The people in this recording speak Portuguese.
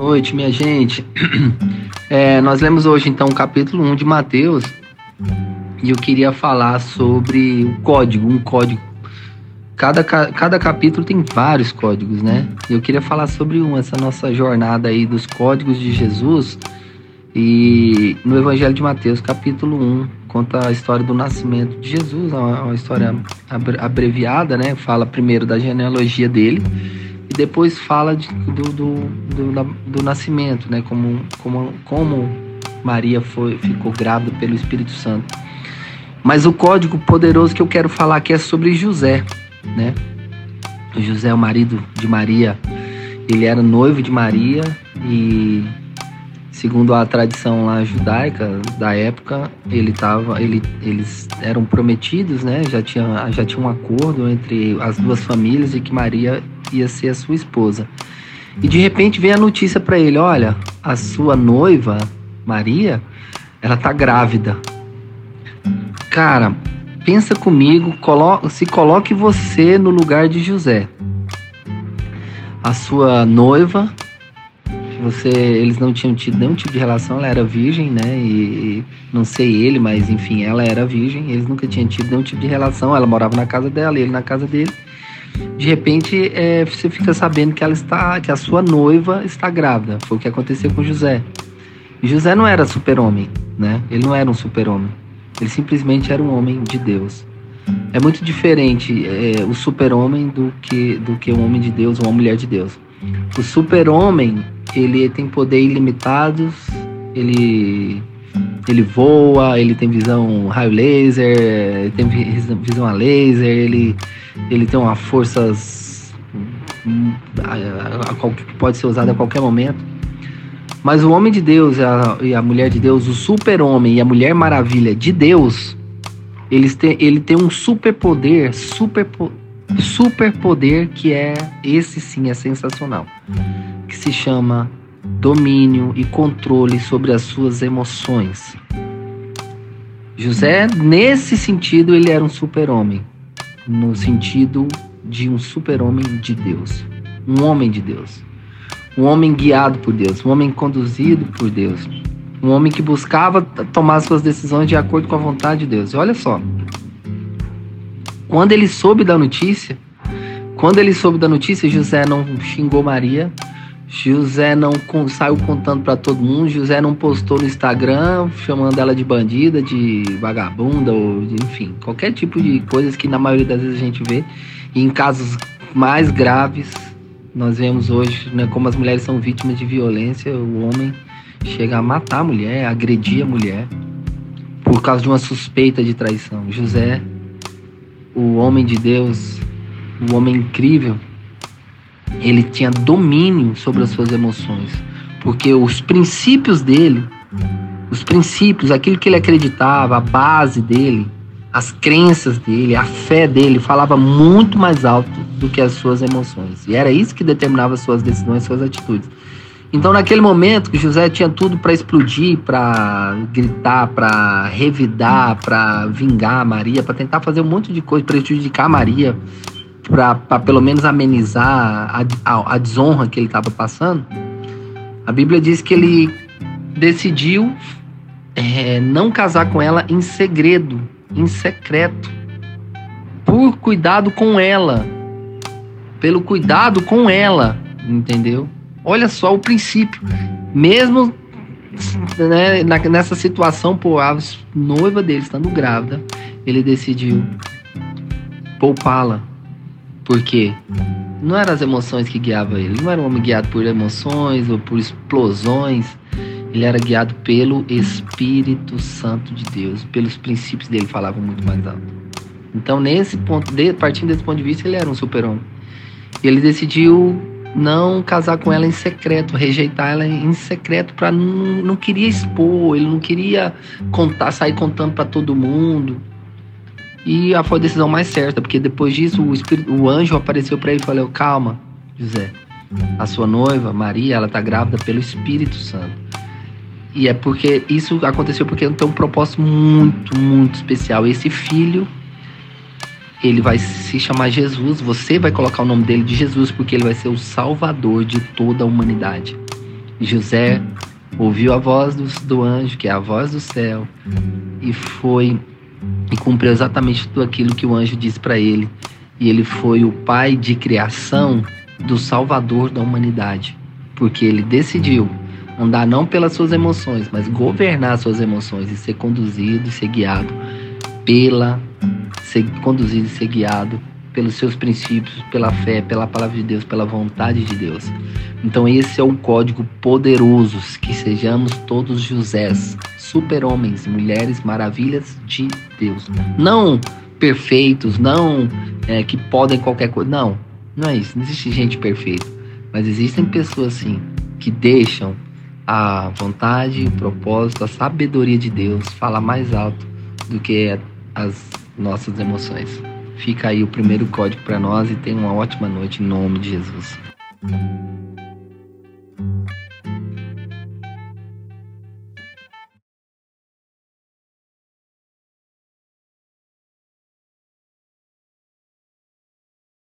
noite, minha gente. É, nós lemos hoje então o capítulo 1 de Mateus e eu queria falar sobre o código, um código. Cada, cada capítulo tem vários códigos, né? E eu queria falar sobre um, essa nossa jornada aí dos códigos de Jesus. E no Evangelho de Mateus, capítulo 1, conta a história do nascimento de Jesus, uma, uma história abreviada, né? Fala primeiro da genealogia dele depois fala de, do, do, do, do, nascimento, né? Como, como, como Maria foi, ficou grávida pelo Espírito Santo. Mas o código poderoso que eu quero falar aqui é sobre José, né? José, é o marido de Maria, ele era noivo de Maria e segundo a tradição lá judaica da época, ele tava, ele, eles eram prometidos, né? Já tinha, já tinha um acordo entre as duas famílias de que Maria ia ser a sua esposa. E de repente vem a notícia para ele: olha, a sua noiva, Maria, ela tá grávida. Cara, pensa comigo, colo se coloque você no lugar de José. A sua noiva, você, eles não tinham tido nenhum tipo de relação, ela era virgem, né? E, não sei ele, mas enfim, ela era virgem, eles nunca tinham tido nenhum tipo de relação. Ela morava na casa dela, ele na casa dele de repente é, você fica sabendo que ela está, que a sua noiva está grávida. Foi o que aconteceu com José. E José não era super-homem, né? Ele não era um super-homem. Ele simplesmente era um homem de Deus. É muito diferente é, o super-homem do que do que um homem de Deus ou uma mulher de Deus. O super-homem ele tem poder ilimitados, ele ele voa, ele tem visão raio laser, ele tem visão a laser, ele, ele tem uma força que pode ser usada a qualquer momento. Mas o homem de Deus e a, a mulher de Deus, o super-homem e a mulher maravilha de Deus, eles ele tem um superpoder, super, super poder que é, esse sim é sensacional, que se chama domínio e controle sobre as suas emoções. José, nesse sentido, ele era um super-homem, no sentido de um super-homem de Deus, um homem de Deus, um homem guiado por Deus, um homem conduzido por Deus, um homem que buscava tomar suas decisões de acordo com a vontade de Deus. E olha só, quando ele soube da notícia, quando ele soube da notícia, José não xingou Maria, José não saiu contando para todo mundo, José não postou no Instagram chamando ela de bandida, de vagabunda ou de, enfim, qualquer tipo de coisas que na maioria das vezes a gente vê. E em casos mais graves, nós vemos hoje né, como as mulheres são vítimas de violência, o homem chega a matar a mulher, agredir a mulher por causa de uma suspeita de traição. José, o homem de Deus, o homem incrível, ele tinha domínio sobre as suas emoções, porque os princípios dele, os princípios, aquilo que ele acreditava, a base dele, as crenças dele, a fé dele falava muito mais alto do que as suas emoções. E era isso que determinava as suas decisões, suas atitudes. Então, naquele momento que José tinha tudo para explodir, para gritar, para revidar, para vingar Maria, para tentar fazer um monte de coisa, prejudicar Maria, para pelo menos amenizar a, a, a desonra que ele estava passando, a Bíblia diz que ele decidiu é, não casar com ela em segredo, em secreto, por cuidado com ela, pelo cuidado com ela, entendeu? Olha só o princípio. Mesmo né, nessa situação, pô, a noiva dele estando grávida, ele decidiu poupá-la porque não eram as emoções que guiavam ele. Não era um homem guiado por emoções ou por explosões. Ele era guiado pelo Espírito Santo de Deus. Pelos princípios dele falavam muito mais alto. Então, nesse ponto, de, partindo desse ponto de vista, ele era um super-homem. Ele decidiu não casar com ela em secreto, rejeitar ela em secreto, para não, não queria expor, ele não queria contar, sair contando para todo mundo. E foi a decisão mais certa, porque depois disso o, espírito, o anjo apareceu para ele e falou: Calma, José, a sua noiva, Maria, ela está grávida pelo Espírito Santo. E é porque isso aconteceu porque tem um propósito muito, muito especial. Esse filho, ele vai se chamar Jesus. Você vai colocar o nome dele de Jesus, porque ele vai ser o salvador de toda a humanidade. José ouviu a voz do, do anjo, que é a voz do céu, e foi cumpriu exatamente tudo aquilo que o anjo disse para ele. E ele foi o pai de criação do Salvador da humanidade, porque ele decidiu andar não pelas suas emoções, mas governar suas emoções e ser conduzido e ser guiado pela ser conduzido e ser guiado pelos seus princípios, pela fé, pela palavra de Deus, pela vontade de Deus. Então esse é um código poderoso, que sejamos todos Josés, super-homens, mulheres maravilhas de Deus. Não perfeitos, não é, que podem qualquer coisa. Não, não é isso. Não existe gente perfeita. Mas existem pessoas assim que deixam a vontade, o propósito, a sabedoria de Deus falar mais alto do que as nossas emoções. Fica aí o primeiro código para nós e tenha uma ótima noite em nome de Jesus.